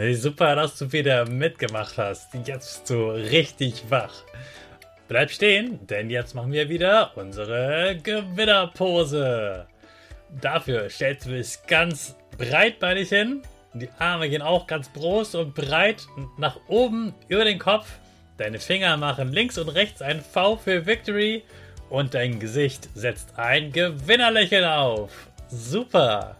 Hey, super, dass du wieder mitgemacht hast. Jetzt bist du richtig wach. Bleib stehen, denn jetzt machen wir wieder unsere Gewinnerpose. Dafür stellst du dich ganz breitbeinig hin. Die Arme gehen auch ganz groß und breit nach oben über den Kopf. Deine Finger machen links und rechts ein V für Victory und dein Gesicht setzt ein Gewinnerlächeln auf. Super!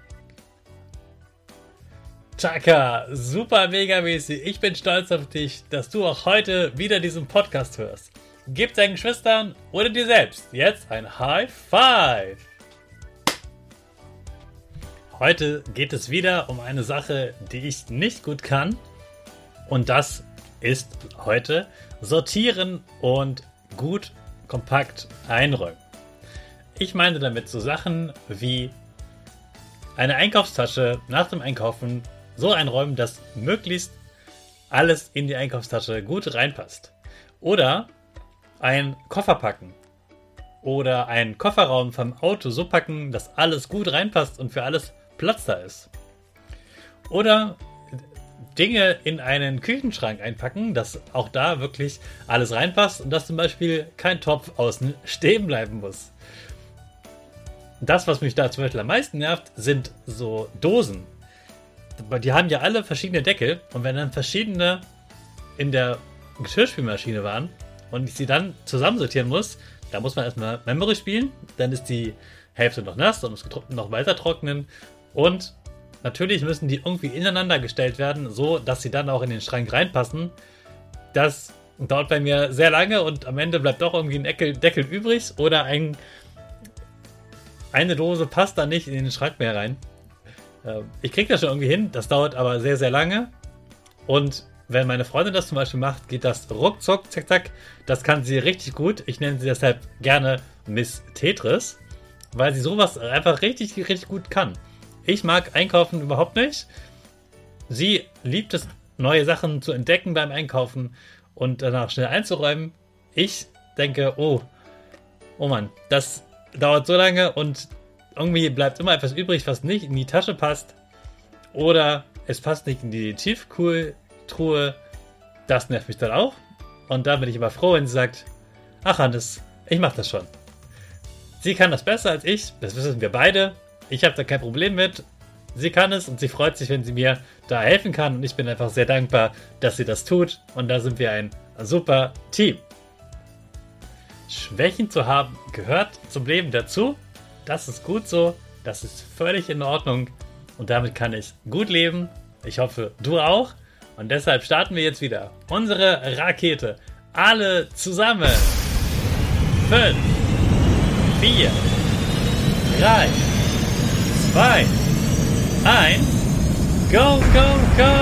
Chaka, super mega mäßig. Ich bin stolz auf dich, dass du auch heute wieder diesen Podcast hörst. Gib deinen Geschwistern oder dir selbst jetzt ein High Five. Heute geht es wieder um eine Sache, die ich nicht gut kann. Und das ist heute sortieren und gut kompakt einräumen. Ich meine damit so Sachen wie eine Einkaufstasche nach dem Einkaufen so einräumen, dass möglichst alles in die Einkaufstasche gut reinpasst. Oder ein Koffer packen. Oder einen Kofferraum vom Auto so packen, dass alles gut reinpasst und für alles Platz da ist. Oder Dinge in einen Küchenschrank einpacken, dass auch da wirklich alles reinpasst und dass zum Beispiel kein Topf außen stehen bleiben muss. Das, was mich da zum Beispiel am meisten nervt, sind so Dosen die haben ja alle verschiedene Deckel und wenn dann verschiedene in der Geschirrspülmaschine waren und ich sie dann zusammensortieren muss, da muss man erstmal Memory spielen, dann ist die Hälfte noch nass und muss noch weiter trocknen und natürlich müssen die irgendwie ineinander gestellt werden, so dass sie dann auch in den Schrank reinpassen. Das dauert bei mir sehr lange und am Ende bleibt doch irgendwie ein Deckel, Deckel übrig oder ein, eine Dose passt dann nicht in den Schrank mehr rein. Ähm, ich kriege das schon irgendwie hin, das dauert aber sehr, sehr lange. Und wenn meine Freundin das zum Beispiel macht, geht das ruckzuck, zack, zack. Das kann sie richtig gut. Ich nenne sie deshalb gerne Miss Tetris, weil sie sowas einfach richtig, richtig gut kann. Ich mag Einkaufen überhaupt nicht. Sie liebt es, neue Sachen zu entdecken beim Einkaufen und danach schnell einzuräumen. Ich denke, oh, oh Mann, das dauert so lange und irgendwie bleibt immer etwas übrig, was nicht in die Tasche passt. Oder es passt nicht in die Tiefkühltruhe. Das nervt mich dann auch. Und da bin ich aber froh, wenn sie sagt, ach Hannes, ich mach das schon. Sie kann das besser als ich, das wissen wir beide. Ich habe da kein Problem mit. Sie kann es und sie freut sich, wenn sie mir da helfen kann. Und ich bin einfach sehr dankbar, dass sie das tut. Und da sind wir ein super Team. Schwächen zu haben gehört zum Leben dazu. Das ist gut so. Das ist völlig in Ordnung. Und damit kann ich gut leben. Ich hoffe, du auch. Und deshalb starten wir jetzt wieder unsere Rakete. Alle zusammen. 5, 4, 3, 2, 1. Go, go, go!